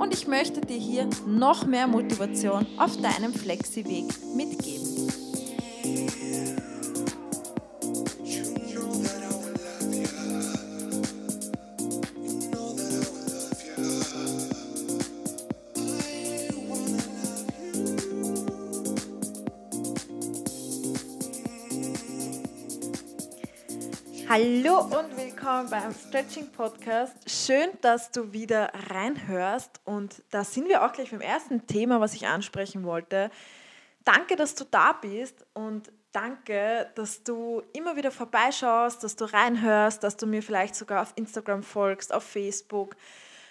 und ich möchte dir hier noch mehr Motivation auf deinem Flexi-Weg mitgeben. Hallo und willkommen beim Stretching Podcast. Schön, dass du wieder reinhörst. Und da sind wir auch gleich beim ersten Thema, was ich ansprechen wollte. Danke, dass du da bist und danke, dass du immer wieder vorbeischaust, dass du reinhörst, dass du mir vielleicht sogar auf Instagram folgst, auf Facebook,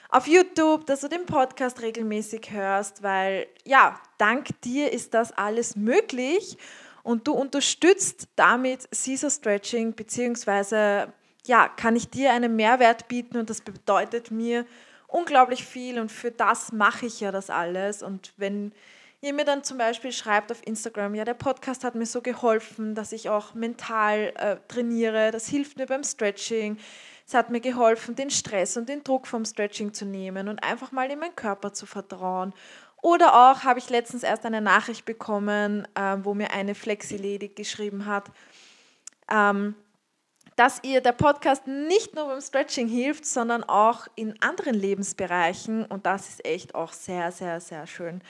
auf YouTube, dass du den Podcast regelmäßig hörst, weil ja, dank dir ist das alles möglich und du unterstützt damit Caesar Stretching, beziehungsweise ja, kann ich dir einen Mehrwert bieten und das bedeutet mir unglaublich viel und für das mache ich ja das alles. Und wenn ihr mir dann zum Beispiel schreibt auf Instagram, ja, der Podcast hat mir so geholfen, dass ich auch mental äh, trainiere, das hilft mir beim Stretching. Es hat mir geholfen, den Stress und den Druck vom Stretching zu nehmen und einfach mal in meinen Körper zu vertrauen. Oder auch habe ich letztens erst eine Nachricht bekommen, äh, wo mir eine Flexi-Lady geschrieben hat, ähm, dass ihr der Podcast nicht nur beim Stretching hilft, sondern auch in anderen Lebensbereichen. Und das ist echt auch sehr, sehr, sehr schön.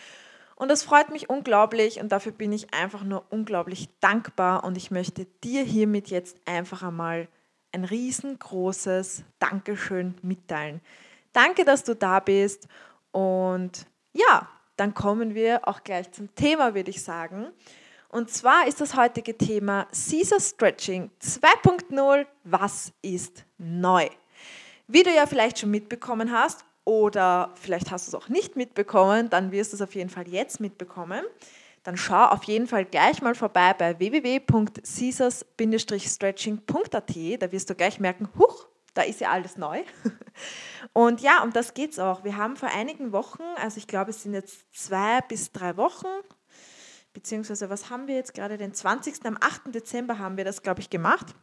Und das freut mich unglaublich und dafür bin ich einfach nur unglaublich dankbar. Und ich möchte dir hiermit jetzt einfach einmal ein riesengroßes Dankeschön mitteilen. Danke, dass du da bist. Und ja, dann kommen wir auch gleich zum Thema, würde ich sagen. Und zwar ist das heutige Thema Caesar Stretching 2.0. Was ist neu? Wie du ja vielleicht schon mitbekommen hast oder vielleicht hast du es auch nicht mitbekommen, dann wirst du es auf jeden Fall jetzt mitbekommen. Dann schau auf jeden Fall gleich mal vorbei bei www.caesars-stretching.at. Da wirst du gleich merken, huch, da ist ja alles neu. Und ja, um das geht es auch. Wir haben vor einigen Wochen, also ich glaube, es sind jetzt zwei bis drei Wochen, beziehungsweise was haben wir jetzt gerade, den 20. am 8. Dezember haben wir das, glaube ich, gemacht,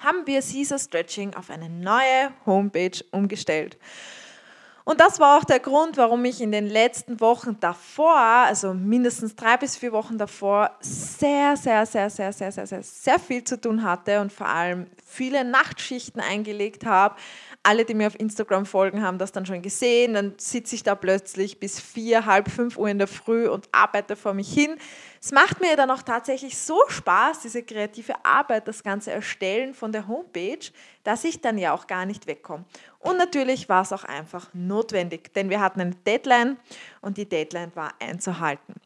haben wir Caesar Stretching auf eine neue Homepage umgestellt. Und das war auch der Grund, warum ich in den letzten Wochen davor, also mindestens drei bis vier Wochen davor, sehr, sehr, sehr, sehr, sehr, sehr, sehr, sehr viel zu tun hatte und vor allem viele Nachtschichten eingelegt habe, alle, die mir auf Instagram folgen, haben das dann schon gesehen. Dann sitze ich da plötzlich bis vier, halb fünf Uhr in der Früh und arbeite vor mich hin. Es macht mir dann auch tatsächlich so Spaß, diese kreative Arbeit, das ganze Erstellen von der Homepage, dass ich dann ja auch gar nicht wegkomme. Und natürlich war es auch einfach notwendig, denn wir hatten eine Deadline und die Deadline war einzuhalten.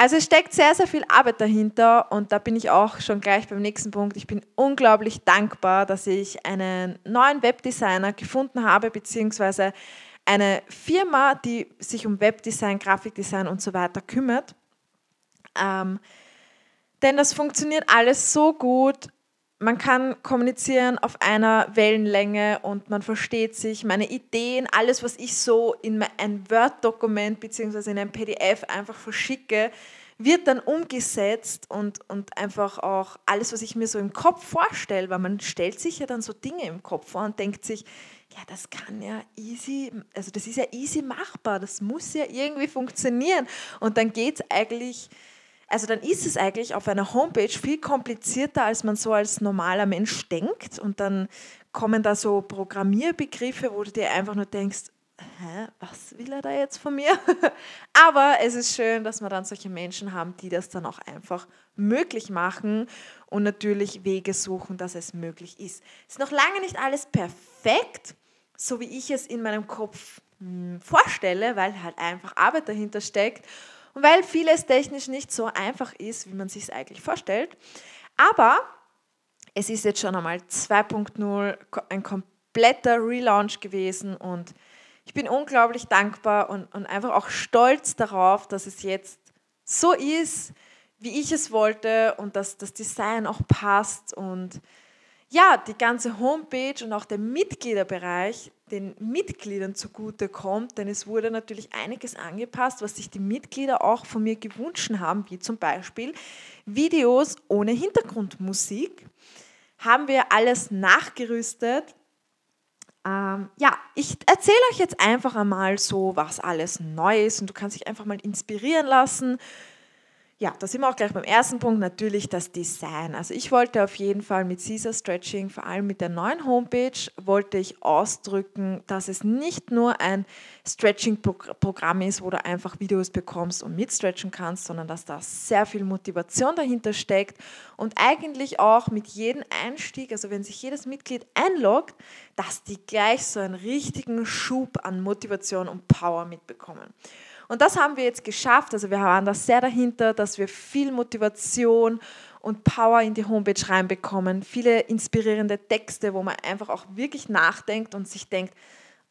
Also es steckt sehr, sehr viel Arbeit dahinter und da bin ich auch schon gleich beim nächsten Punkt. Ich bin unglaublich dankbar, dass ich einen neuen Webdesigner gefunden habe, beziehungsweise eine Firma, die sich um Webdesign, Grafikdesign und so weiter kümmert. Ähm, denn das funktioniert alles so gut. Man kann kommunizieren auf einer Wellenlänge und man versteht sich. Meine Ideen, alles, was ich so in ein Word-Dokument bzw. in ein PDF einfach verschicke, wird dann umgesetzt und, und einfach auch alles, was ich mir so im Kopf vorstelle, weil man stellt sich ja dann so Dinge im Kopf vor und denkt sich, ja, das kann ja easy, also das ist ja easy machbar, das muss ja irgendwie funktionieren. Und dann geht es eigentlich also dann ist es eigentlich auf einer Homepage viel komplizierter, als man so als normaler Mensch denkt. Und dann kommen da so Programmierbegriffe, wo du dir einfach nur denkst, Hä, was will er da jetzt von mir? Aber es ist schön, dass wir dann solche Menschen haben, die das dann auch einfach möglich machen und natürlich Wege suchen, dass es möglich ist. Es ist noch lange nicht alles perfekt, so wie ich es in meinem Kopf hm, vorstelle, weil halt einfach Arbeit dahinter steckt. Und weil vieles technisch nicht so einfach ist, wie man sich es eigentlich vorstellt. Aber es ist jetzt schon einmal 2.0 ein kompletter Relaunch gewesen und ich bin unglaublich dankbar und, und einfach auch stolz darauf, dass es jetzt so ist, wie ich es wollte und dass das Design auch passt und ja, die ganze Homepage und auch der Mitgliederbereich den Mitgliedern zugute kommt, denn es wurde natürlich einiges angepasst, was sich die Mitglieder auch von mir gewünscht haben, wie zum Beispiel Videos ohne Hintergrundmusik. Haben wir alles nachgerüstet. Ähm, ja, ich erzähle euch jetzt einfach einmal so, was alles neu ist und du kannst dich einfach mal inspirieren lassen ja, da sind wir auch gleich beim ersten Punkt, natürlich das Design. Also ich wollte auf jeden Fall mit Caesar Stretching, vor allem mit der neuen Homepage, wollte ich ausdrücken, dass es nicht nur ein Stretching-Programm ist, wo du einfach Videos bekommst und mitstretchen kannst, sondern dass da sehr viel Motivation dahinter steckt und eigentlich auch mit jedem Einstieg, also wenn sich jedes Mitglied einloggt, dass die gleich so einen richtigen Schub an Motivation und Power mitbekommen. Und das haben wir jetzt geschafft. Also wir waren da sehr dahinter, dass wir viel Motivation und Power in die Homepage reinbekommen. Viele inspirierende Texte, wo man einfach auch wirklich nachdenkt und sich denkt,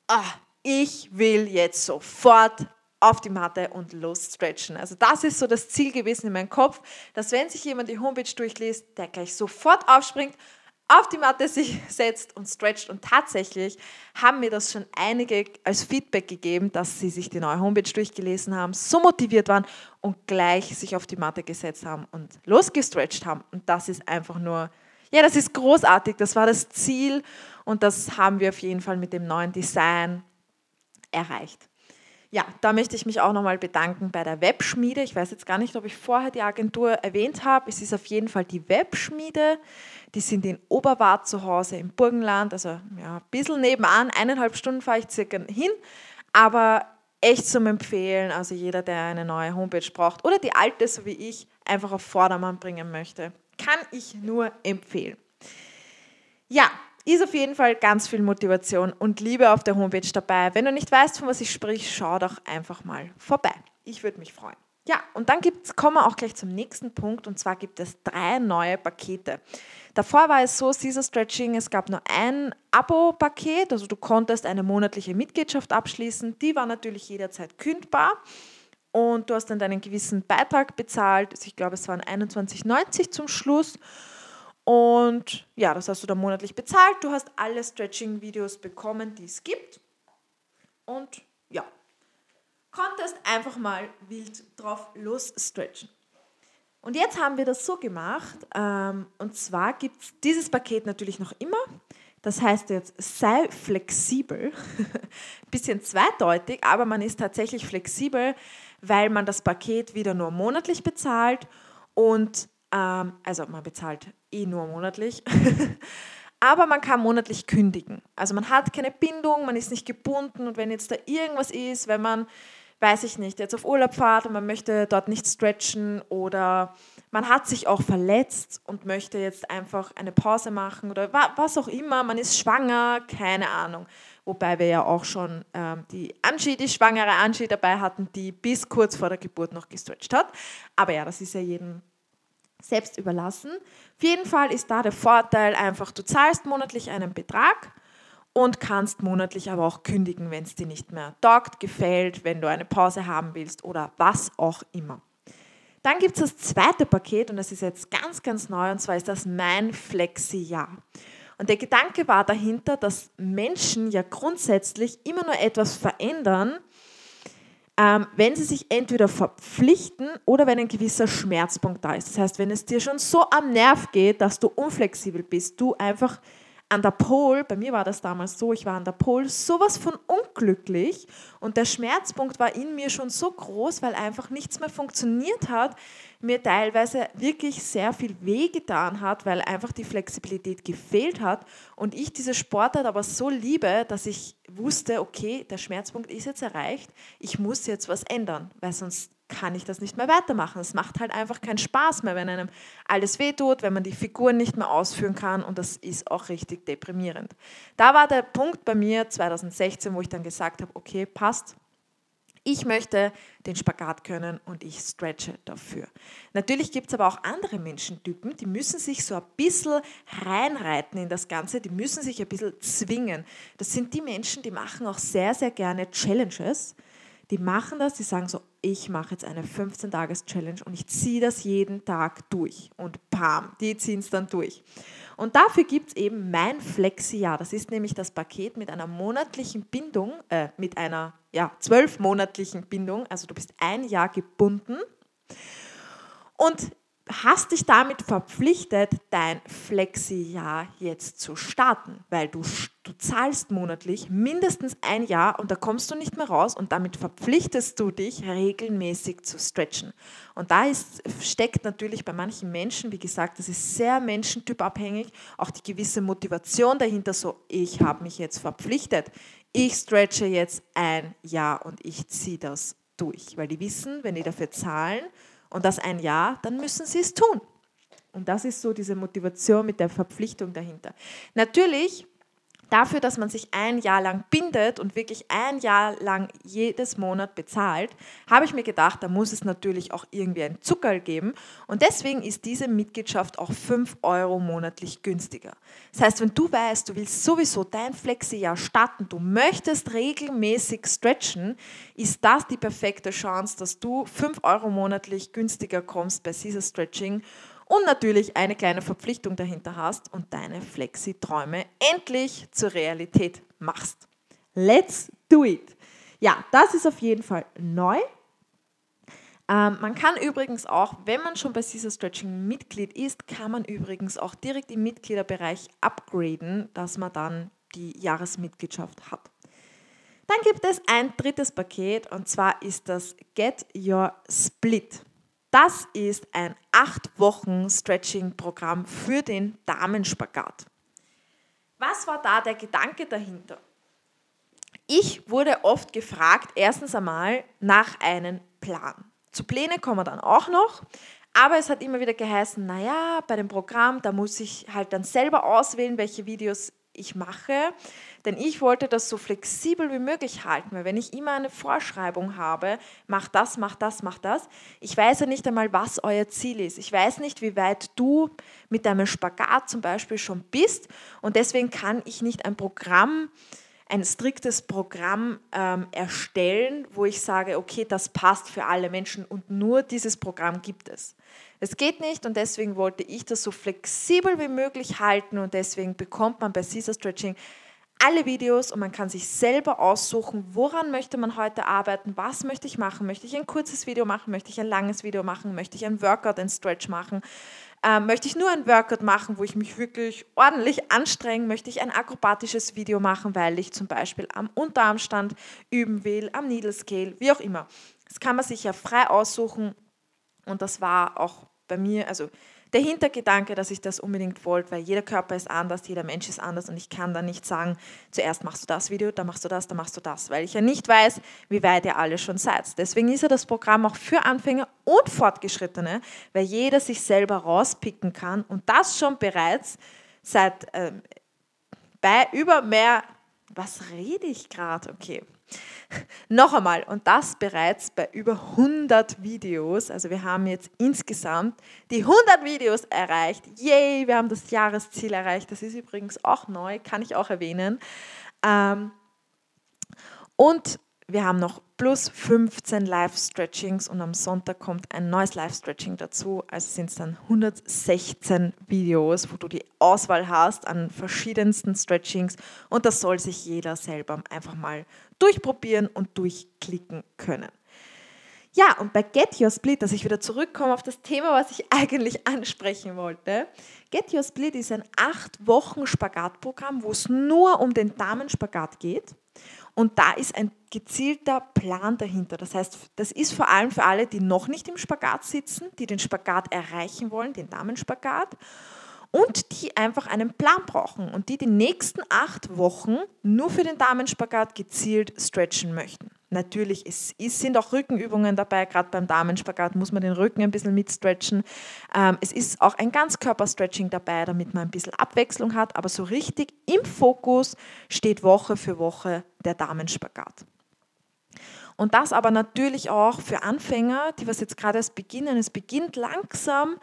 ah, ich will jetzt sofort auf die Matte und los stretchen. Also das ist so das Ziel gewesen in meinem Kopf, dass wenn sich jemand die Homepage durchliest, der gleich sofort aufspringt auf die Matte sich setzt und stretcht. Und tatsächlich haben mir das schon einige als Feedback gegeben, dass sie sich die neue Homepage durchgelesen haben, so motiviert waren und gleich sich auf die Matte gesetzt haben und losgestretcht haben. Und das ist einfach nur, ja, das ist großartig. Das war das Ziel und das haben wir auf jeden Fall mit dem neuen Design erreicht. Ja, da möchte ich mich auch nochmal bedanken bei der Webschmiede. Ich weiß jetzt gar nicht, ob ich vorher die Agentur erwähnt habe. Es ist auf jeden Fall die Webschmiede. Die sind in Oberwart zu Hause im Burgenland, also ja, ein bisschen nebenan. Eineinhalb Stunden fahre ich circa hin, aber echt zum Empfehlen. Also jeder, der eine neue Homepage braucht oder die alte, so wie ich, einfach auf Vordermann bringen möchte, kann ich nur empfehlen. Ja, ist auf jeden Fall ganz viel Motivation und Liebe auf der Homepage dabei. Wenn du nicht weißt, von was ich sprich, schau doch einfach mal vorbei. Ich würde mich freuen. Ja, und dann gibt's, kommen wir auch gleich zum nächsten Punkt und zwar gibt es drei neue Pakete. Davor war es so, Caesar Stretching, es gab nur ein Abo-Paket, also du konntest eine monatliche Mitgliedschaft abschließen, die war natürlich jederzeit kündbar und du hast dann deinen gewissen Beitrag bezahlt, ich glaube es waren 21,90 zum Schluss und ja, das hast du dann monatlich bezahlt. Du hast alle Stretching-Videos bekommen, die es gibt. Und ja, konntest einfach mal wild drauf los stretchen. Und jetzt haben wir das so gemacht. Ähm, und zwar gibt es dieses Paket natürlich noch immer. Das heißt jetzt, sei flexibel. Bisschen zweideutig, aber man ist tatsächlich flexibel, weil man das Paket wieder nur monatlich bezahlt und ähm, also man bezahlt eh nur monatlich. Aber man kann monatlich kündigen. Also man hat keine Bindung, man ist nicht gebunden und wenn jetzt da irgendwas ist, wenn man, weiß ich nicht, jetzt auf Urlaub fahrt und man möchte dort nicht stretchen oder man hat sich auch verletzt und möchte jetzt einfach eine Pause machen oder was auch immer, man ist schwanger, keine Ahnung. Wobei wir ja auch schon ähm, die Angie, die schwangere Angie dabei hatten, die bis kurz vor der Geburt noch gestretcht hat. Aber ja, das ist ja jedem selbst überlassen. Auf jeden Fall ist da der Vorteil einfach, du zahlst monatlich einen Betrag und kannst monatlich aber auch kündigen, wenn es dir nicht mehr taugt, gefällt, wenn du eine Pause haben willst oder was auch immer. Dann gibt es das zweite Paket und das ist jetzt ganz, ganz neu und zwar ist das Mein Flexi-Jahr. Und der Gedanke war dahinter, dass Menschen ja grundsätzlich immer nur etwas verändern, ähm, wenn sie sich entweder verpflichten oder wenn ein gewisser Schmerzpunkt da ist. Das heißt, wenn es dir schon so am Nerv geht, dass du unflexibel bist, du einfach an der Pol, bei mir war das damals so, ich war an der Pol sowas von unglücklich und der Schmerzpunkt war in mir schon so groß, weil einfach nichts mehr funktioniert hat, mir teilweise wirklich sehr viel wehgetan hat, weil einfach die Flexibilität gefehlt hat und ich diese Sportart aber so liebe, dass ich wusste, okay, der Schmerzpunkt ist jetzt erreicht, ich muss jetzt was ändern, weil sonst kann ich das nicht mehr weitermachen. Es macht halt einfach keinen Spaß mehr, wenn einem alles wehtut, wenn man die Figuren nicht mehr ausführen kann und das ist auch richtig deprimierend. Da war der Punkt bei mir 2016, wo ich dann gesagt habe, okay, passt. Ich möchte den Spagat können und ich stretche dafür. Natürlich gibt es aber auch andere Menschentypen, die müssen sich so ein bisschen reinreiten in das Ganze, die müssen sich ein bisschen zwingen. Das sind die Menschen, die machen auch sehr, sehr gerne Challenges. Die machen das, die sagen so, ich mache jetzt eine 15-Tages-Challenge und ich ziehe das jeden Tag durch. Und pam, die ziehen es dann durch. Und dafür gibt es eben mein Flexi-Jahr. Das ist nämlich das Paket mit einer monatlichen Bindung, äh, mit einer ja, zwölfmonatlichen Bindung. Also du bist ein Jahr gebunden. Und hast dich damit verpflichtet, dein Flexi-Jahr jetzt zu starten, weil du, du zahlst monatlich mindestens ein Jahr und da kommst du nicht mehr raus und damit verpflichtest du dich regelmäßig zu stretchen. Und da ist, steckt natürlich bei manchen Menschen, wie gesagt, das ist sehr menschentypabhängig, auch die gewisse Motivation dahinter, so ich habe mich jetzt verpflichtet, ich stretche jetzt ein Jahr und ich ziehe das durch, weil die wissen, wenn die dafür zahlen, und das ein Jahr, dann müssen sie es tun. Und das ist so diese Motivation mit der Verpflichtung dahinter. Natürlich dafür, dass man sich ein Jahr lang bindet und wirklich ein Jahr lang jedes Monat bezahlt, habe ich mir gedacht, da muss es natürlich auch irgendwie ein Zuckerl geben. Und deswegen ist diese Mitgliedschaft auch 5 Euro monatlich günstiger. Das heißt, wenn du weißt, du willst sowieso dein Flexi-Jahr starten, du möchtest regelmäßig stretchen, ist das die perfekte Chance, dass du 5 Euro monatlich günstiger kommst bei Caesar Stretching und natürlich eine kleine Verpflichtung dahinter hast und deine Flexi-Träume endlich zur Realität machst. Let's do it! Ja, das ist auf jeden Fall neu. Ähm, man kann übrigens auch, wenn man schon bei Caesar Stretching Mitglied ist, kann man übrigens auch direkt im Mitgliederbereich upgraden, dass man dann die Jahresmitgliedschaft hat. Dann gibt es ein drittes Paket und zwar ist das Get Your Split. Das ist ein acht Wochen Stretching-Programm für den Damenspagat. Was war da der Gedanke dahinter? Ich wurde oft gefragt, erstens einmal nach einem Plan. Zu Pläne kommen wir dann auch noch, aber es hat immer wieder geheißen, naja, bei dem Programm, da muss ich halt dann selber auswählen, welche Videos ich mache. Denn ich wollte das so flexibel wie möglich halten, weil wenn ich immer eine Vorschreibung habe, mach das, mach das, mach das, ich weiß ja nicht einmal, was euer Ziel ist. Ich weiß nicht, wie weit du mit deinem Spagat zum Beispiel schon bist und deswegen kann ich nicht ein Programm ein striktes Programm ähm, erstellen, wo ich sage, okay, das passt für alle Menschen und nur dieses Programm gibt es. Es geht nicht und deswegen wollte ich das so flexibel wie möglich halten und deswegen bekommt man bei Caesar Stretching alle Videos und man kann sich selber aussuchen, woran möchte man heute arbeiten, was möchte ich machen, möchte ich ein kurzes Video machen, möchte ich ein langes Video machen, möchte ich ein Workout, ein Stretch machen, ähm, möchte ich nur ein Workout machen, wo ich mich wirklich ordentlich anstrenge, möchte ich ein akrobatisches Video machen, weil ich zum Beispiel am Unterarmstand üben will, am Needle Scale, wie auch immer. Das kann man sich ja frei aussuchen und das war auch bei mir, also der Hintergedanke, dass ich das unbedingt wollte, weil jeder Körper ist anders, jeder Mensch ist anders und ich kann da nicht sagen, zuerst machst du das Video, dann machst du das, dann machst du das, weil ich ja nicht weiß, wie weit ihr alle schon seid. Deswegen ist ja das Programm auch für Anfänger und Fortgeschrittene, weil jeder sich selber rauspicken kann und das schon bereits seit ähm, bei über mehr, was rede ich gerade? Okay, noch einmal, und das bereits bei über 100 Videos. Also wir haben jetzt insgesamt die 100 Videos erreicht. Yay, wir haben das Jahresziel erreicht. Das ist übrigens auch neu, kann ich auch erwähnen. Ähm, und wir haben noch plus 15 Live-Stretchings und am Sonntag kommt ein neues Live-Stretching dazu. Also sind es dann 116 Videos, wo du die Auswahl hast an verschiedensten Stretchings und das soll sich jeder selber einfach mal durchprobieren und durchklicken können. Ja, und bei Get Your Split, dass ich wieder zurückkomme auf das Thema, was ich eigentlich ansprechen wollte. Get Your Split ist ein 8 Wochen Spagatprogramm, wo es nur um den Damenspagat geht. Und da ist ein gezielter Plan dahinter. Das heißt, das ist vor allem für alle, die noch nicht im Spagat sitzen, die den Spagat erreichen wollen, den Damenspagat und die einfach einen Plan brauchen und die die nächsten acht Wochen nur für den Damenspagat gezielt stretchen möchten. Natürlich, es, sind auch Rückenübungen dabei, gerade beim Damenspagat muss man den Rücken ein bisschen mitstretchen. Ähm, es ist auch ein Ganzkörperstretching dabei, damit man ein bisschen Abwechslung hat, aber so richtig im Fokus steht Woche für Woche der Damenspagat. Und das aber natürlich auch für Anfänger, die was jetzt gerade erst beginnen. Es beginnt langsam.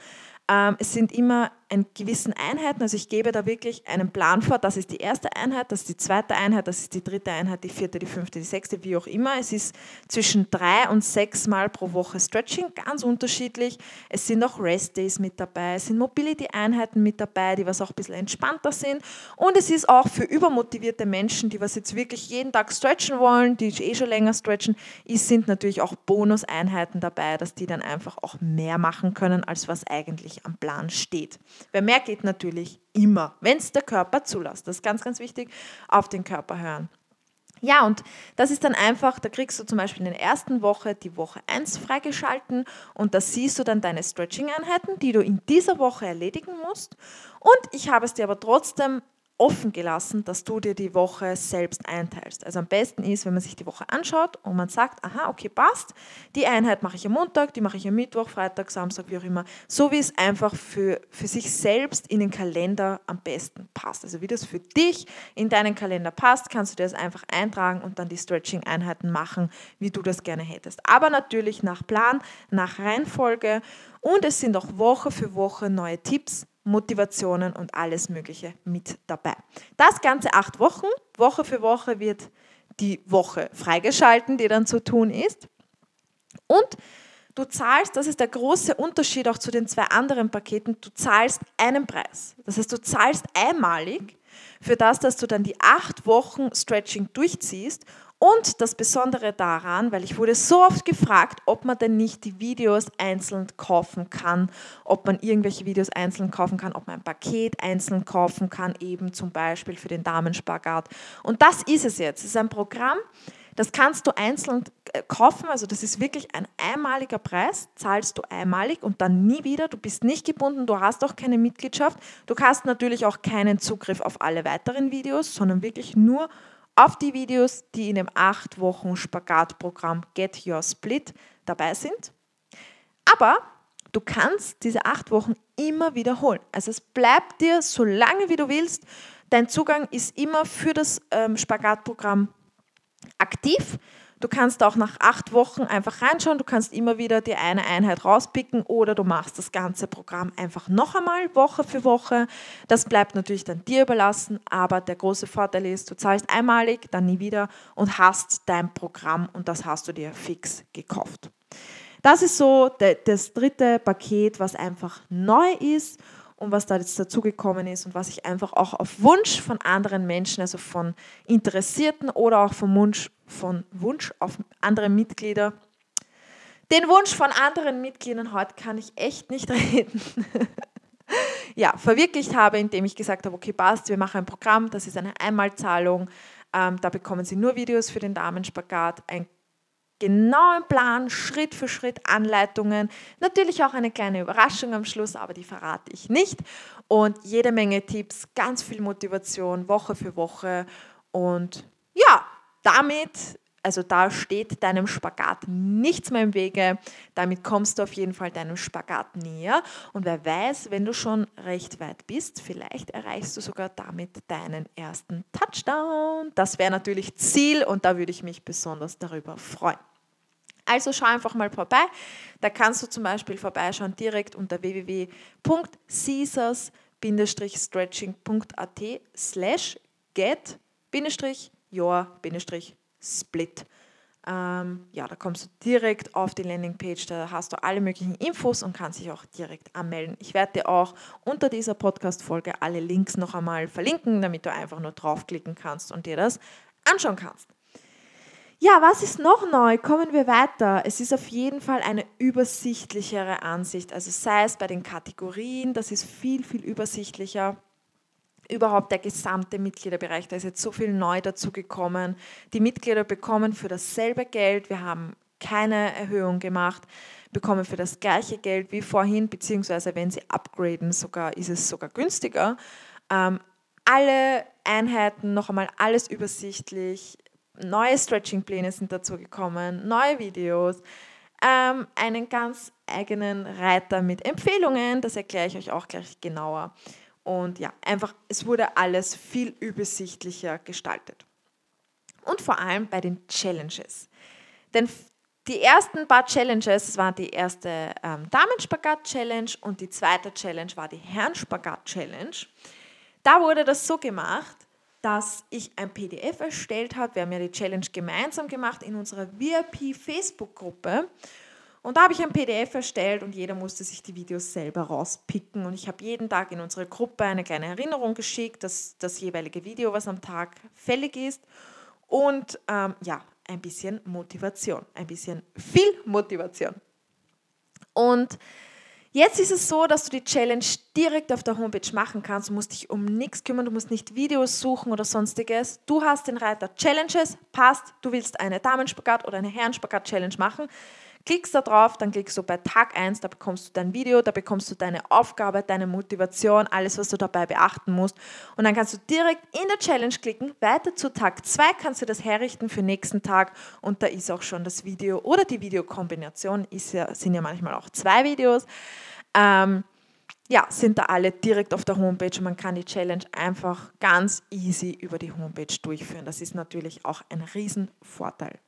Ähm, es sind immer in gewissen Einheiten. Also ich gebe da wirklich einen Plan vor. Das ist die erste Einheit, das ist die zweite Einheit, das ist die dritte Einheit, die vierte, die fünfte, die sechste, wie auch immer. Es ist zwischen drei und sechs Mal pro Woche Stretching, ganz unterschiedlich. Es sind auch Rest Days mit dabei, es sind Mobility-Einheiten mit dabei, die was auch ein bisschen entspannter sind. Und es ist auch für übermotivierte Menschen, die was jetzt wirklich jeden Tag stretchen wollen, die eh schon länger stretchen, es sind natürlich auch Bonuseinheiten dabei, dass die dann einfach auch mehr machen können, als was eigentlich am Plan steht. Weil mehr geht natürlich immer, wenn es der Körper zulässt. Das ist ganz, ganz wichtig, auf den Körper hören. Ja, und das ist dann einfach, da kriegst du zum Beispiel in der ersten Woche die Woche 1 freigeschalten und da siehst du dann deine Stretching-Einheiten, die du in dieser Woche erledigen musst. Und ich habe es dir aber trotzdem offen gelassen, dass du dir die Woche selbst einteilst. Also am besten ist, wenn man sich die Woche anschaut und man sagt, aha, okay, passt, die Einheit mache ich am Montag, die mache ich am Mittwoch, Freitag, Samstag, wie auch immer, so wie es einfach für, für sich selbst in den Kalender am besten passt. Also wie das für dich in deinen Kalender passt, kannst du dir das einfach eintragen und dann die Stretching-Einheiten machen, wie du das gerne hättest. Aber natürlich nach Plan, nach Reihenfolge und es sind auch Woche für Woche neue Tipps, Motivationen und alles Mögliche mit dabei. Das Ganze acht Wochen. Woche für Woche wird die Woche freigeschalten, die dann zu tun ist. Und du zahlst, das ist der große Unterschied auch zu den zwei anderen Paketen, du zahlst einen Preis. Das heißt, du zahlst einmalig für das, dass du dann die acht Wochen Stretching durchziehst und das Besondere daran, weil ich wurde so oft gefragt, ob man denn nicht die Videos einzeln kaufen kann, ob man irgendwelche Videos einzeln kaufen kann, ob man ein Paket einzeln kaufen kann, eben zum Beispiel für den Damenspagat. Und das ist es jetzt. Es ist ein Programm, das kannst du einzeln äh, kaufen, also das ist wirklich ein einmaliger Preis, zahlst du einmalig und dann nie wieder. Du bist nicht gebunden, du hast auch keine Mitgliedschaft. Du hast natürlich auch keinen Zugriff auf alle weiteren Videos, sondern wirklich nur auf die Videos, die in dem 8 Wochen Spagatprogramm Get Your Split dabei sind. Aber du kannst diese 8 Wochen immer wiederholen. Also es bleibt dir so lange wie du willst. Dein Zugang ist immer für das ähm, Spagatprogramm aktiv. Du kannst auch nach acht Wochen einfach reinschauen, du kannst immer wieder die eine Einheit rauspicken oder du machst das ganze Programm einfach noch einmal Woche für Woche. Das bleibt natürlich dann dir überlassen, aber der große Vorteil ist, du zahlst einmalig, dann nie wieder und hast dein Programm und das hast du dir fix gekauft. Das ist so das dritte Paket, was einfach neu ist und was da jetzt dazugekommen ist und was ich einfach auch auf Wunsch von anderen Menschen, also von Interessierten oder auch vom Wunsch, von Wunsch auf andere Mitglieder, den Wunsch von anderen Mitgliedern, heute kann ich echt nicht reden, ja, verwirklicht habe, indem ich gesagt habe, okay, passt, wir machen ein Programm, das ist eine Einmalzahlung, ähm, da bekommen Sie nur Videos für den Damenspagat, ein genauen Plan, Schritt für Schritt Anleitungen. Natürlich auch eine kleine Überraschung am Schluss, aber die verrate ich nicht. Und jede Menge Tipps, ganz viel Motivation, Woche für Woche. Und ja, damit, also da steht deinem Spagat nichts mehr im Wege. Damit kommst du auf jeden Fall deinem Spagat näher. Und wer weiß, wenn du schon recht weit bist, vielleicht erreichst du sogar damit deinen ersten Touchdown. Das wäre natürlich Ziel und da würde ich mich besonders darüber freuen. Also schau einfach mal vorbei. Da kannst du zum Beispiel vorbeischauen direkt unter www.caesars-stretching.at slash get-your-split. Ähm, ja, da kommst du direkt auf die Landingpage, da hast du alle möglichen Infos und kannst dich auch direkt anmelden. Ich werde dir auch unter dieser Podcast-Folge alle Links noch einmal verlinken, damit du einfach nur draufklicken kannst und dir das anschauen kannst. Ja, was ist noch neu? Kommen wir weiter. Es ist auf jeden Fall eine übersichtlichere Ansicht. Also sei es bei den Kategorien, das ist viel, viel übersichtlicher. Überhaupt der gesamte Mitgliederbereich, da ist jetzt so viel neu dazugekommen. Die Mitglieder bekommen für dasselbe Geld, wir haben keine Erhöhung gemacht, bekommen für das gleiche Geld wie vorhin, beziehungsweise wenn sie upgraden, sogar ist es sogar günstiger. Ähm, alle Einheiten, noch einmal alles übersichtlich, neue Stretching-Pläne sind dazu gekommen, neue Videos, ähm, einen ganz eigenen Reiter mit Empfehlungen, das erkläre ich euch auch gleich genauer. Und ja, einfach, es wurde alles viel übersichtlicher gestaltet. Und vor allem bei den Challenges. Denn die ersten paar Challenges, das war die erste ähm, Damenspagat-Challenge und die zweite Challenge war die Herrenspagat-Challenge. Da wurde das so gemacht, dass ich ein PDF erstellt habe. Wir haben ja die Challenge gemeinsam gemacht in unserer VIP-Facebook-Gruppe. Und da habe ich ein PDF erstellt und jeder musste sich die Videos selber rauspicken. Und ich habe jeden Tag in unsere Gruppe eine kleine Erinnerung geschickt, dass das jeweilige Video, was am Tag fällig ist. Und ähm, ja, ein bisschen Motivation, ein bisschen viel Motivation. Und jetzt ist es so, dass du die Challenge direkt auf der Homepage machen kannst. Du musst dich um nichts kümmern, du musst nicht Videos suchen oder sonstiges. Du hast den Reiter Challenges, passt, du willst eine Damenspagat oder eine Herrenspagat-Challenge machen klickst da drauf, dann klickst du bei Tag 1, da bekommst du dein Video, da bekommst du deine Aufgabe, deine Motivation, alles, was du dabei beachten musst. Und dann kannst du direkt in der Challenge klicken, weiter zu Tag 2 kannst du das herrichten für nächsten Tag und da ist auch schon das Video oder die Videokombination, ist ja, sind ja manchmal auch zwei Videos. Ähm, ja, sind da alle direkt auf der Homepage und man kann die Challenge einfach ganz easy über die Homepage durchführen. Das ist natürlich auch ein Riesenvorteil.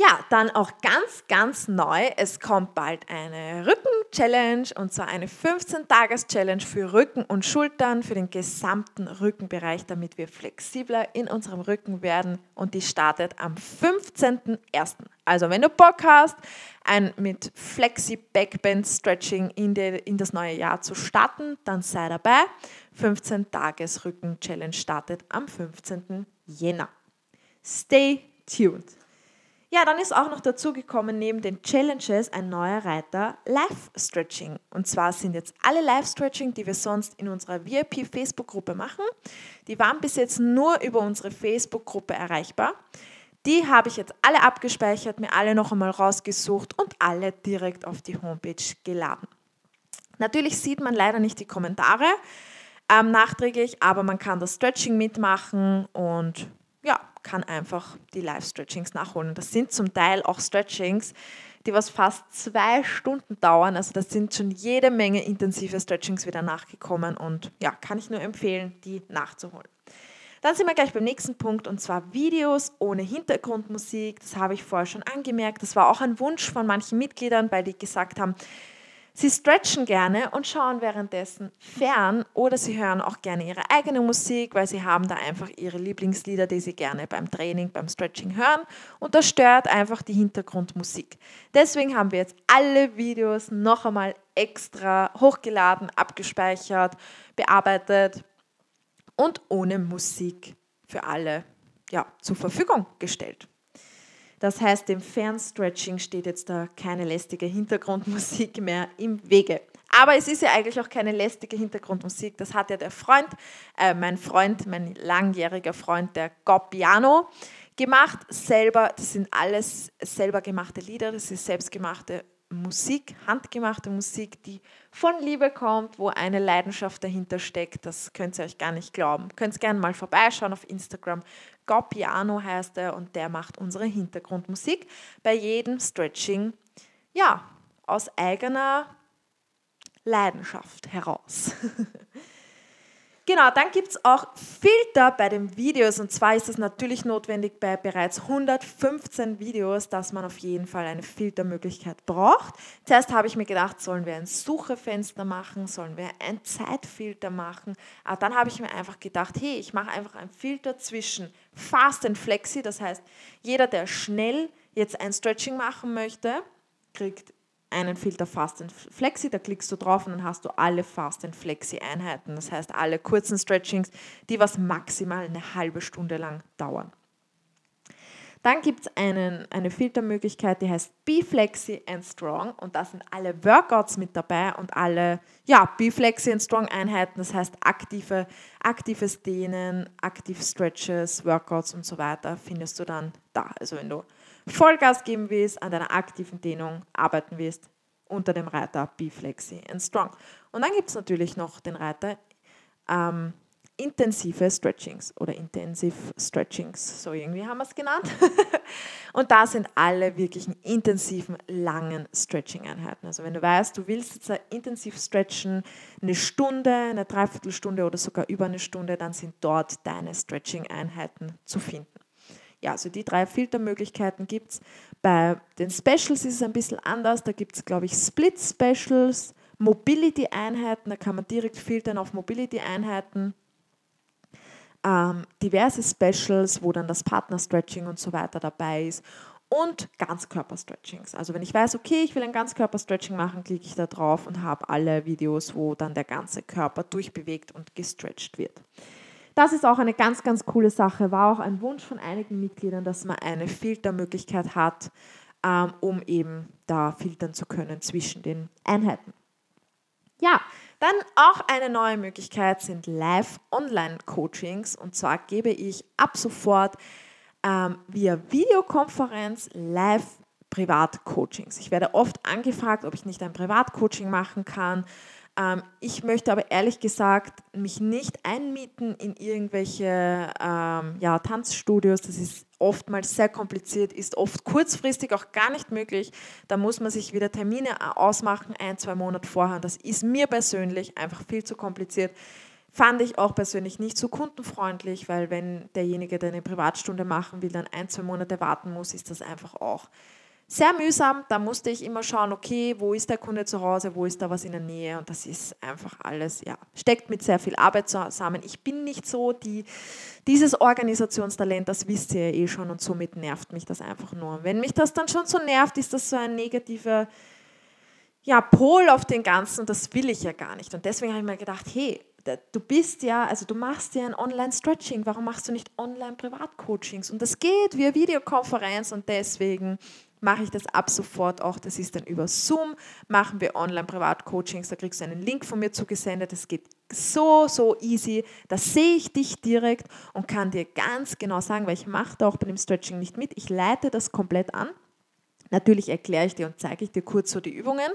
Ja, dann auch ganz, ganz neu. Es kommt bald eine Rücken-Challenge und zwar eine 15-Tages-Challenge für Rücken und Schultern, für den gesamten Rückenbereich, damit wir flexibler in unserem Rücken werden. Und die startet am 15.01. Also, wenn du Bock hast, ein mit Flexi Backbend Stretching in, in das neue Jahr zu starten, dann sei dabei. 15 Tages Rücken Challenge startet am 15. Jänner. Stay tuned. Ja, dann ist auch noch dazu gekommen, neben den Challenges ein neuer Reiter Live-Stretching. Und zwar sind jetzt alle Live-Stretching, die wir sonst in unserer VIP-Facebook-Gruppe machen, die waren bis jetzt nur über unsere Facebook-Gruppe erreichbar. Die habe ich jetzt alle abgespeichert, mir alle noch einmal rausgesucht und alle direkt auf die Homepage geladen. Natürlich sieht man leider nicht die Kommentare ähm, nachträglich, aber man kann das Stretching mitmachen und ja, kann einfach die Live-Stretchings nachholen. das sind zum Teil auch Stretchings, die was fast zwei Stunden dauern. Also das sind schon jede Menge intensive Stretchings wieder nachgekommen und ja, kann ich nur empfehlen, die nachzuholen. Dann sind wir gleich beim nächsten Punkt und zwar Videos ohne Hintergrundmusik. Das habe ich vorher schon angemerkt. Das war auch ein Wunsch von manchen Mitgliedern, weil die gesagt haben, Sie stretchen gerne und schauen währenddessen fern oder sie hören auch gerne ihre eigene Musik, weil sie haben da einfach ihre Lieblingslieder, die sie gerne beim Training, beim Stretching hören und das stört einfach die Hintergrundmusik. Deswegen haben wir jetzt alle Videos noch einmal extra hochgeladen, abgespeichert, bearbeitet und ohne Musik für alle ja, zur Verfügung gestellt. Das heißt, dem Fernstretching steht jetzt da keine lästige Hintergrundmusik mehr im Wege. Aber es ist ja eigentlich auch keine lästige Hintergrundmusik. Das hat ja der Freund, äh, mein Freund, mein langjähriger Freund, der Goppiano, gemacht. Selber, das sind alles selber gemachte Lieder, das ist selbstgemachte Musik, handgemachte Musik, die von Liebe kommt, wo eine Leidenschaft dahinter steckt. Das könnt ihr euch gar nicht glauben. Könnt gerne mal vorbeischauen auf Instagram. Piano heißt er und der macht unsere Hintergrundmusik bei jedem Stretching, ja, aus eigener Leidenschaft heraus. Genau, dann gibt es auch Filter bei den Videos. Und zwar ist es natürlich notwendig bei bereits 115 Videos, dass man auf jeden Fall eine Filtermöglichkeit braucht. Zuerst habe ich mir gedacht, sollen wir ein Suchefenster machen, sollen wir ein Zeitfilter machen, aber dann habe ich mir einfach gedacht, hey, ich mache einfach ein Filter zwischen Fast und Flexi, das heißt, jeder, der schnell jetzt ein Stretching machen möchte, kriegt einen Filter Fast and Flexi, da klickst du drauf und dann hast du alle Fast and Flexi Einheiten. Das heißt, alle kurzen Stretchings, die was maximal eine halbe Stunde lang dauern. Dann gibt es eine Filtermöglichkeit, die heißt Be Flexi and Strong und da sind alle Workouts mit dabei und alle ja, Be Flexi and Strong Einheiten, das heißt aktive, aktives Dehnen, aktiv Stretches, Workouts und so weiter findest du dann da. Also wenn du Vollgas geben willst, an deiner aktiven Dehnung arbeiten willst, unter dem Reiter Be Flexi and Strong. Und dann gibt es natürlich noch den Reiter ähm, intensive Stretchings oder Intensive Stretchings, so irgendwie haben wir es genannt. und da sind alle wirklichen intensiven, langen Stretching-Einheiten. Also wenn du weißt, du willst jetzt intensiv stretchen, eine Stunde, eine Dreiviertelstunde oder sogar über eine Stunde, dann sind dort deine Stretching-Einheiten zu finden. Ja, also die drei Filtermöglichkeiten gibt es. Bei den Specials ist es ein bisschen anders. Da gibt es, glaube ich, Split-Specials, Mobility-Einheiten. Da kann man direkt filtern auf Mobility-Einheiten. Ähm, diverse Specials, wo dann das Partner-Stretching und so weiter dabei ist und Ganzkörper-Stretchings. Also wenn ich weiß, okay, ich will ein Ganzkörper-Stretching machen, klicke ich da drauf und habe alle Videos, wo dann der ganze Körper durchbewegt und gestretched wird. Das ist auch eine ganz, ganz coole Sache. War auch ein Wunsch von einigen Mitgliedern, dass man eine Filtermöglichkeit hat, ähm, um eben da filtern zu können zwischen den Einheiten. Ja, dann auch eine neue Möglichkeit sind Live-Online-Coachings. Und zwar gebe ich ab sofort ähm, via Videokonferenz live Privatcoachings. Ich werde oft angefragt, ob ich nicht ein Privatcoaching machen kann. Ähm, ich möchte aber ehrlich gesagt mich nicht einmieten in irgendwelche ähm, ja, Tanzstudios. Das ist oftmals sehr kompliziert, ist oft kurzfristig auch gar nicht möglich. Da muss man sich wieder Termine ausmachen, ein, zwei Monate vorher. Das ist mir persönlich einfach viel zu kompliziert. Fand ich auch persönlich nicht so kundenfreundlich, weil wenn derjenige, der eine Privatstunde machen will, dann ein, zwei Monate warten muss, ist das einfach auch sehr mühsam. Da musste ich immer schauen, okay, wo ist der Kunde zu Hause, wo ist da was in der Nähe und das ist einfach alles, ja, steckt mit sehr viel Arbeit zusammen. Ich bin nicht so die, dieses Organisationstalent, das wisst ihr ja eh schon und somit nervt mich das einfach nur. Wenn mich das dann schon so nervt, ist das so ein negativer ja, Pol auf den Ganzen, das will ich ja gar nicht. Und deswegen habe ich mir gedacht, hey, du bist ja, also du machst ja ein Online-Stretching, warum machst du nicht Online-Privatcoachings? Und das geht via Videokonferenz und deswegen mache ich das ab sofort auch. Das ist dann über Zoom, machen wir Online-Privat-Coachings. Da kriegst du einen Link von mir zugesendet. Das geht so, so easy. Da sehe ich dich direkt und kann dir ganz genau sagen, weil ich mache da auch bei dem Stretching nicht mit. Ich leite das komplett an. Natürlich erkläre ich dir und zeige ich dir kurz so die Übungen,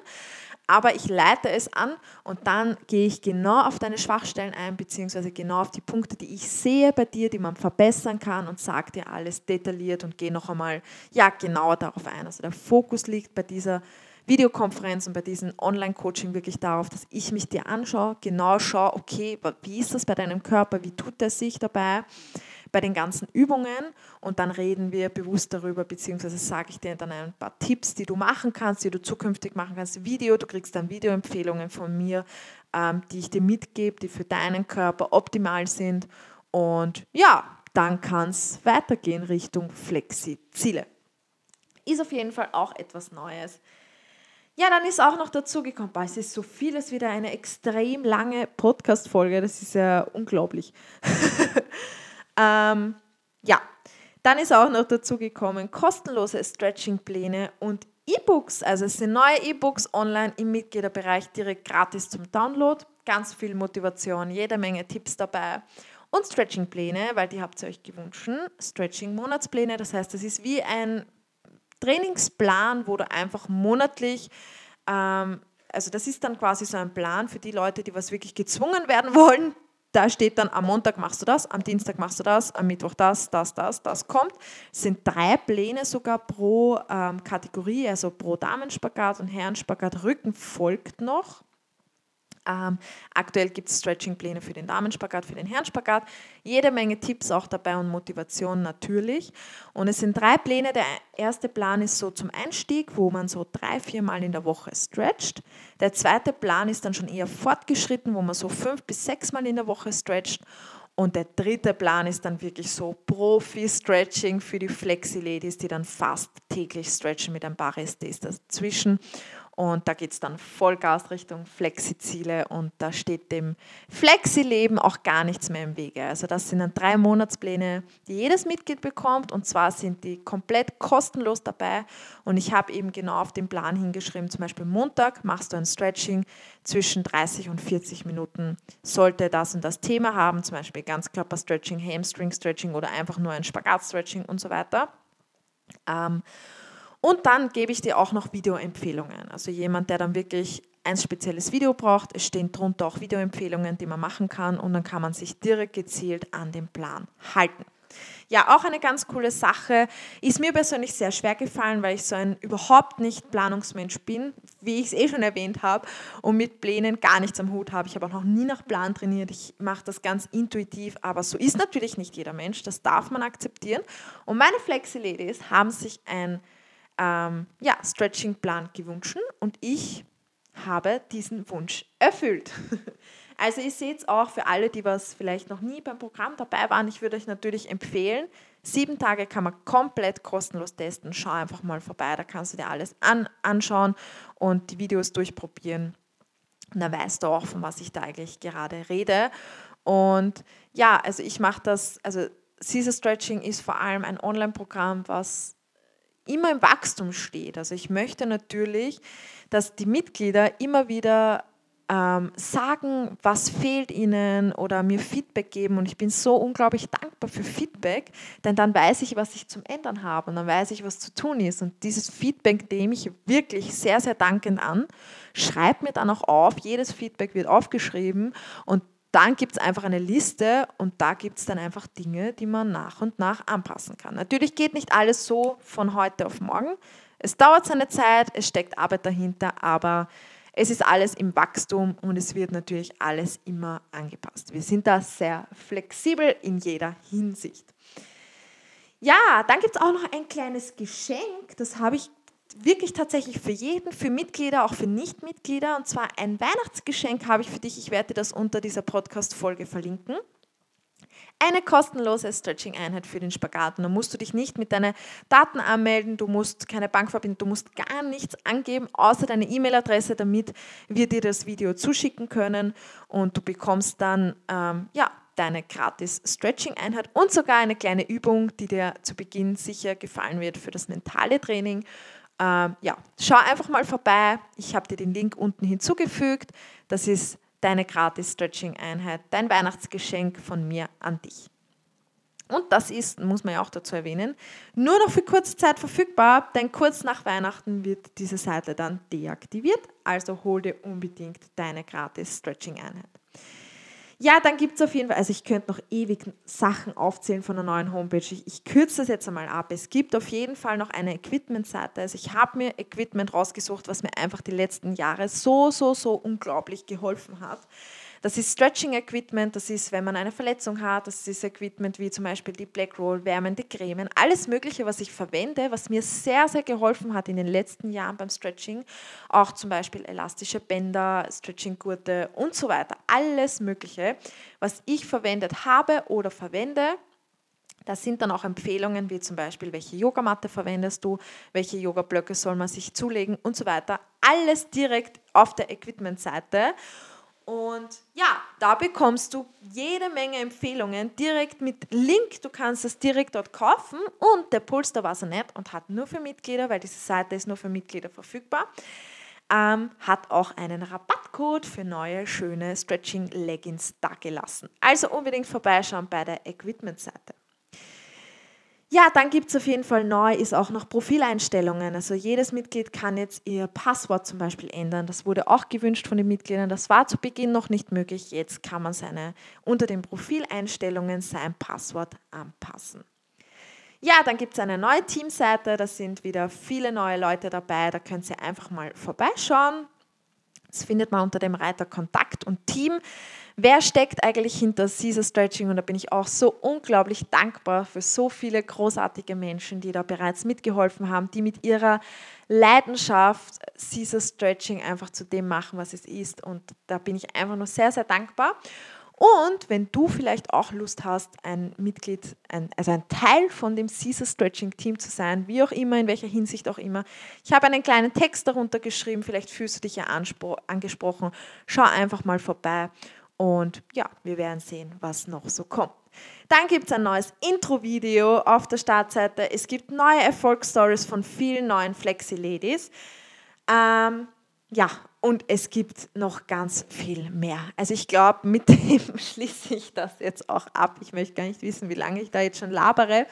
aber ich leite es an und dann gehe ich genau auf deine Schwachstellen ein, beziehungsweise genau auf die Punkte, die ich sehe bei dir, die man verbessern kann und sage dir alles detailliert und gehe noch einmal ja, genauer darauf ein. Also der Fokus liegt bei dieser Videokonferenz und bei diesem Online-Coaching wirklich darauf, dass ich mich dir anschaue, genau schaue, okay, wie ist das bei deinem Körper, wie tut er sich dabei bei den ganzen Übungen und dann reden wir bewusst darüber, beziehungsweise sage ich dir dann ein paar Tipps, die du machen kannst, die du zukünftig machen kannst. Video, du kriegst dann Videoempfehlungen von mir, ähm, die ich dir mitgebe, die für deinen Körper optimal sind. Und ja, dann kann es weitergehen Richtung Flexi-Ziele. Ist auf jeden Fall auch etwas Neues. Ja, dann ist auch noch dazu gekommen, es ist so vieles wieder eine extrem lange Podcast-Folge, das ist ja unglaublich. Ähm, ja, dann ist auch noch dazu gekommen kostenlose Stretching-Pläne und E-Books. Also es sind neue E-Books online im Mitgliederbereich direkt gratis zum Download. Ganz viel Motivation, jede Menge Tipps dabei. Und Stretching-Pläne, weil die habt ihr euch gewünscht. Stretching-Monatspläne, das heißt, das ist wie ein Trainingsplan, wo du einfach monatlich ähm, also das ist dann quasi so ein Plan für die Leute, die was wirklich gezwungen werden wollen, da steht dann, am Montag machst du das, am Dienstag machst du das, am Mittwoch das, das, das, das kommt. Es sind drei Pläne sogar pro ähm, Kategorie, also pro Damenspagat und Herrenspagat. Rücken folgt noch. Ähm, aktuell gibt es Stretching-Pläne für den Damenspagat, für den Herrenspagat. Jede Menge Tipps auch dabei und Motivation natürlich. Und es sind drei Pläne. Der erste Plan ist so zum Einstieg, wo man so drei, vier Mal in der Woche stretcht. Der zweite Plan ist dann schon eher fortgeschritten, wo man so fünf bis sechs Mal in der Woche stretcht. Und der dritte Plan ist dann wirklich so Profi-Stretching für die Flexi-Ladies, die dann fast täglich stretchen mit ein paar Rest-Days dazwischen. Und da geht es dann Vollgas Richtung Flexi-Ziele und da steht dem Flexi-Leben auch gar nichts mehr im Wege. Also das sind dann drei Monatspläne, die jedes Mitglied bekommt und zwar sind die komplett kostenlos dabei und ich habe eben genau auf den Plan hingeschrieben, zum Beispiel Montag machst du ein Stretching zwischen 30 und 40 Minuten, sollte das und das Thema haben, zum Beispiel Ganzkörper-Stretching, Hamstring-Stretching oder einfach nur ein Spagat-Stretching und so weiter. Ähm, und dann gebe ich dir auch noch Videoempfehlungen. Also jemand, der dann wirklich ein spezielles Video braucht, es stehen drunter auch Videoempfehlungen, die man machen kann und dann kann man sich direkt gezielt an den Plan halten. Ja, auch eine ganz coole Sache. Ist mir persönlich sehr schwer gefallen, weil ich so ein überhaupt nicht Planungsmensch bin. wie ich es eh schon erwähnt habe, und mit Plänen gar nichts am Hut habe. Ich habe auch noch nie nach Plan trainiert. Ich mache das ganz intuitiv, aber so ist natürlich nicht jeder Mensch. Das darf man akzeptieren. Und meine Flexi-Ladies haben sich ein ähm, ja, Stretching-Plan gewünscht und ich habe diesen Wunsch erfüllt. Also ihr seht es auch für alle, die was vielleicht noch nie beim Programm dabei waren, ich würde euch natürlich empfehlen, sieben Tage kann man komplett kostenlos testen. Schau einfach mal vorbei, da kannst du dir alles an, anschauen und die Videos durchprobieren. Und dann weißt du auch, von was ich da eigentlich gerade rede. Und ja, also ich mache das, also Caesar Stretching ist vor allem ein Online-Programm, was immer im Wachstum steht. Also ich möchte natürlich, dass die Mitglieder immer wieder ähm, sagen, was fehlt ihnen oder mir Feedback geben. Und ich bin so unglaublich dankbar für Feedback, denn dann weiß ich, was ich zum Ändern habe und dann weiß ich, was zu tun ist. Und dieses Feedback nehme ich wirklich sehr, sehr dankend an. Schreibe mir dann auch auf, jedes Feedback wird aufgeschrieben und dann gibt es einfach eine Liste und da gibt es dann einfach Dinge, die man nach und nach anpassen kann. Natürlich geht nicht alles so von heute auf morgen. Es dauert seine Zeit, es steckt Arbeit dahinter, aber es ist alles im Wachstum und es wird natürlich alles immer angepasst. Wir sind da sehr flexibel in jeder Hinsicht. Ja, dann gibt es auch noch ein kleines Geschenk. Das habe ich wirklich tatsächlich für jeden, für Mitglieder, auch für Nichtmitglieder. Und zwar ein Weihnachtsgeschenk habe ich für dich. Ich werde das unter dieser Podcast-Folge verlinken eine kostenlose Stretching-Einheit für den Spagat. Da musst du dich nicht mit deinen Daten anmelden, du musst keine Bank verbinden, du musst gar nichts angeben, außer deine E-Mail-Adresse, damit wir dir das Video zuschicken können und du bekommst dann ähm, ja, deine gratis Stretching-Einheit und sogar eine kleine Übung, die dir zu Beginn sicher gefallen wird für das mentale Training. Ähm, ja, schau einfach mal vorbei. Ich habe dir den Link unten hinzugefügt. Das ist deine gratis Stretching-Einheit, dein Weihnachtsgeschenk von mir an dich. Und das ist, muss man ja auch dazu erwähnen, nur noch für kurze Zeit verfügbar, denn kurz nach Weihnachten wird diese Seite dann deaktiviert. Also hol dir unbedingt deine gratis Stretching-Einheit. Ja, dann gibt es auf jeden Fall, also ich könnte noch ewig Sachen aufzählen von der neuen Homepage. Ich, ich kürze das jetzt einmal ab. Es gibt auf jeden Fall noch eine Equipment-Seite. Also ich habe mir Equipment rausgesucht, was mir einfach die letzten Jahre so, so, so unglaublich geholfen hat. Das ist Stretching Equipment, das ist, wenn man eine Verletzung hat, das ist Equipment wie zum Beispiel die Black Roll, wärmende Cremen, alles Mögliche, was ich verwende, was mir sehr, sehr geholfen hat in den letzten Jahren beim Stretching. Auch zum Beispiel elastische Bänder, Stretching-Gurte und so weiter. Alles Mögliche, was ich verwendet habe oder verwende. Da sind dann auch Empfehlungen, wie zum Beispiel, welche Yogamatte verwendest du, welche Yoga-Blöcke soll man sich zulegen und so weiter. Alles direkt auf der Equipment-Seite. Und ja, da bekommst du jede Menge Empfehlungen direkt mit Link. Du kannst es direkt dort kaufen. Und der da war so nett und hat nur für Mitglieder, weil diese Seite ist nur für Mitglieder verfügbar, ähm, hat auch einen Rabattcode für neue, schöne Stretching Leggings da gelassen. Also unbedingt vorbeischauen bei der Equipment-Seite. Ja, dann gibt es auf jeden Fall neu, ist auch noch Profileinstellungen. Also jedes Mitglied kann jetzt ihr Passwort zum Beispiel ändern. Das wurde auch gewünscht von den Mitgliedern. Das war zu Beginn noch nicht möglich. Jetzt kann man seine unter den Profileinstellungen sein Passwort anpassen. Ja, dann gibt es eine neue Teamseite. Da sind wieder viele neue Leute dabei. Da könnt ihr einfach mal vorbeischauen. Das findet man unter dem Reiter Kontakt und Team. Wer steckt eigentlich hinter Caesar Stretching? Und da bin ich auch so unglaublich dankbar für so viele großartige Menschen, die da bereits mitgeholfen haben, die mit ihrer Leidenschaft Caesar Stretching einfach zu dem machen, was es ist. Und da bin ich einfach nur sehr, sehr dankbar. Und wenn du vielleicht auch Lust hast, ein Mitglied, ein, also ein Teil von dem Caesar Stretching Team zu sein, wie auch immer, in welcher Hinsicht auch immer, ich habe einen kleinen Text darunter geschrieben, vielleicht fühlst du dich ja angesprochen, schau einfach mal vorbei und ja, wir werden sehen, was noch so kommt. Dann gibt es ein neues Intro-Video auf der Startseite. Es gibt neue Erfolgsstories von vielen neuen Flexi-Ladies. Ähm, ja, und es gibt noch ganz viel mehr. Also ich glaube, mit dem schließe ich das jetzt auch ab. Ich möchte gar nicht wissen, wie lange ich da jetzt schon labere.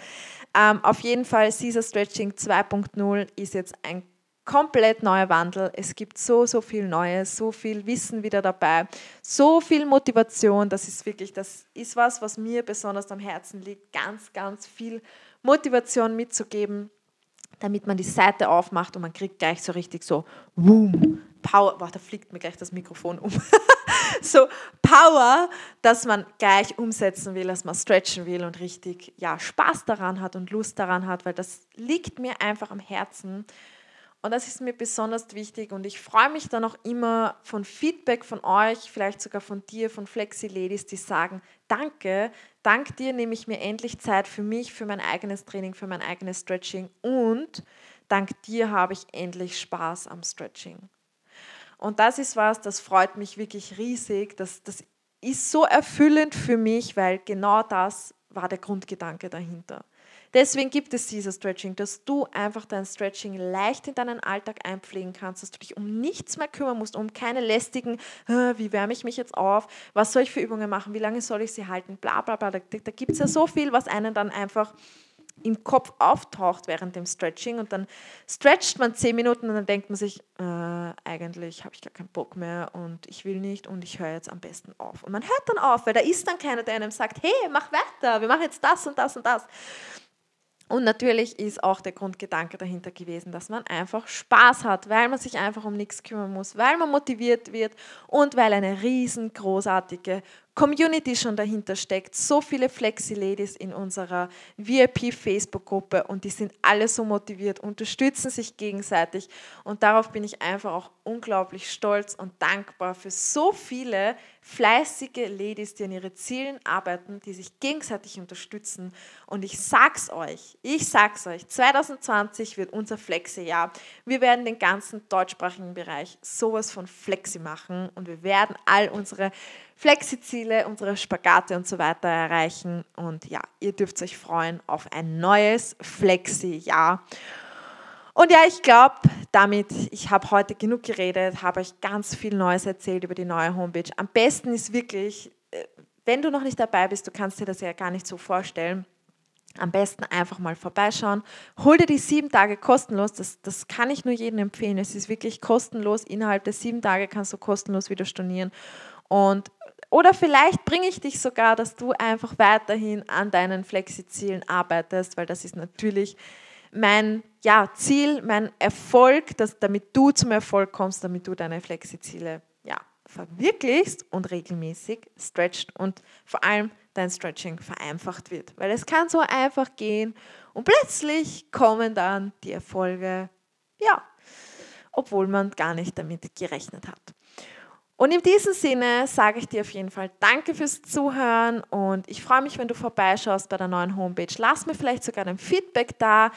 Ähm, auf jeden Fall, Caesar Stretching 2.0 ist jetzt ein komplett neuer Wandel. Es gibt so, so viel Neues, so viel Wissen wieder dabei, so viel Motivation. Das ist wirklich, das ist was, was mir besonders am Herzen liegt, ganz, ganz viel Motivation mitzugeben, damit man die Seite aufmacht und man kriegt gleich so richtig so, boom, Power, boah, da fliegt mir gleich das Mikrofon um. so Power, dass man gleich umsetzen will, dass man stretchen will und richtig ja, Spaß daran hat und Lust daran hat, weil das liegt mir einfach am Herzen. Und das ist mir besonders wichtig und ich freue mich dann auch immer von Feedback von euch, vielleicht sogar von dir, von Flexi Ladies, die sagen, danke, dank dir nehme ich mir endlich Zeit für mich, für mein eigenes Training, für mein eigenes Stretching und dank dir habe ich endlich Spaß am Stretching. Und das ist was, das freut mich wirklich riesig. Das, das ist so erfüllend für mich, weil genau das war der Grundgedanke dahinter. Deswegen gibt es dieses Stretching, dass du einfach dein Stretching leicht in deinen Alltag einpflegen kannst, dass du dich um nichts mehr kümmern musst, um keine lästigen, wie wärme ich mich jetzt auf, was soll ich für Übungen machen, wie lange soll ich sie halten, bla bla bla. Da, da gibt es ja so viel, was einen dann einfach im Kopf auftaucht während dem Stretching und dann stretcht man zehn Minuten und dann denkt man sich, äh, eigentlich habe ich gar keinen Bock mehr und ich will nicht und ich höre jetzt am besten auf. Und man hört dann auf, weil da ist dann keiner, der einem sagt, hey, mach weiter, wir machen jetzt das und das und das. Und natürlich ist auch der Grundgedanke dahinter gewesen, dass man einfach Spaß hat, weil man sich einfach um nichts kümmern muss, weil man motiviert wird und weil eine riesengroßartige Community schon dahinter steckt. So viele Flexi-Ladies in unserer VIP-Facebook-Gruppe und die sind alle so motiviert, unterstützen sich gegenseitig und darauf bin ich einfach auch unglaublich stolz und dankbar für so viele fleißige Ladies, die an ihren Zielen arbeiten, die sich gegenseitig unterstützen und ich sag's euch, ich sag's euch, 2020 wird unser Flexi-Jahr. Wir werden den ganzen deutschsprachigen Bereich sowas von Flexi machen und wir werden all unsere Flexi-Ziele, unsere Spagate und so weiter erreichen. Und ja, ihr dürft euch freuen auf ein neues Flexi-Jahr. Und ja, ich glaube, damit, ich habe heute genug geredet, habe euch ganz viel Neues erzählt über die neue Homepage. Am besten ist wirklich, äh, wenn du noch nicht dabei bist, du kannst dir das ja gar nicht so vorstellen, am besten einfach mal vorbeischauen. Hol dir die sieben Tage kostenlos. Das, das kann ich nur jedem empfehlen. Es ist wirklich kostenlos. Innerhalb der sieben Tage kannst du kostenlos wieder stornieren. Und oder vielleicht bringe ich dich sogar, dass du einfach weiterhin an deinen Flexi-Zielen arbeitest, weil das ist natürlich mein ja, Ziel, mein Erfolg, dass, damit du zum Erfolg kommst, damit du deine Flexi-Ziele ja, verwirklichst und regelmäßig stretcht und vor allem dein Stretching vereinfacht wird. Weil es kann so einfach gehen und plötzlich kommen dann die Erfolge, ja, obwohl man gar nicht damit gerechnet hat. Und in diesem Sinne sage ich dir auf jeden Fall Danke fürs Zuhören und ich freue mich, wenn du vorbeischaust bei der neuen Homepage. Lass mir vielleicht sogar ein Feedback da.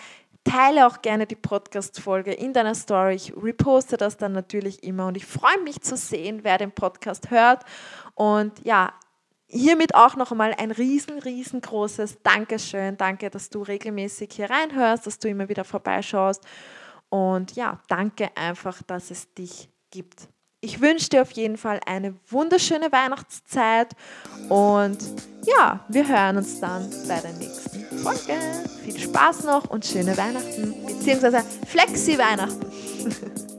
Teile auch gerne die Podcast-Folge in deiner Story. Ich reposte das dann natürlich immer und ich freue mich zu sehen, wer den Podcast hört. Und ja, hiermit auch noch einmal ein riesen, riesengroßes Dankeschön. Danke, dass du regelmäßig hier reinhörst, dass du immer wieder vorbeischaust. Und ja, danke einfach, dass es dich gibt. Ich wünsche dir auf jeden Fall eine wunderschöne Weihnachtszeit und ja, wir hören uns dann bei der nächsten Folge. Viel Spaß noch und schöne Weihnachten, beziehungsweise Flexi-Weihnachten.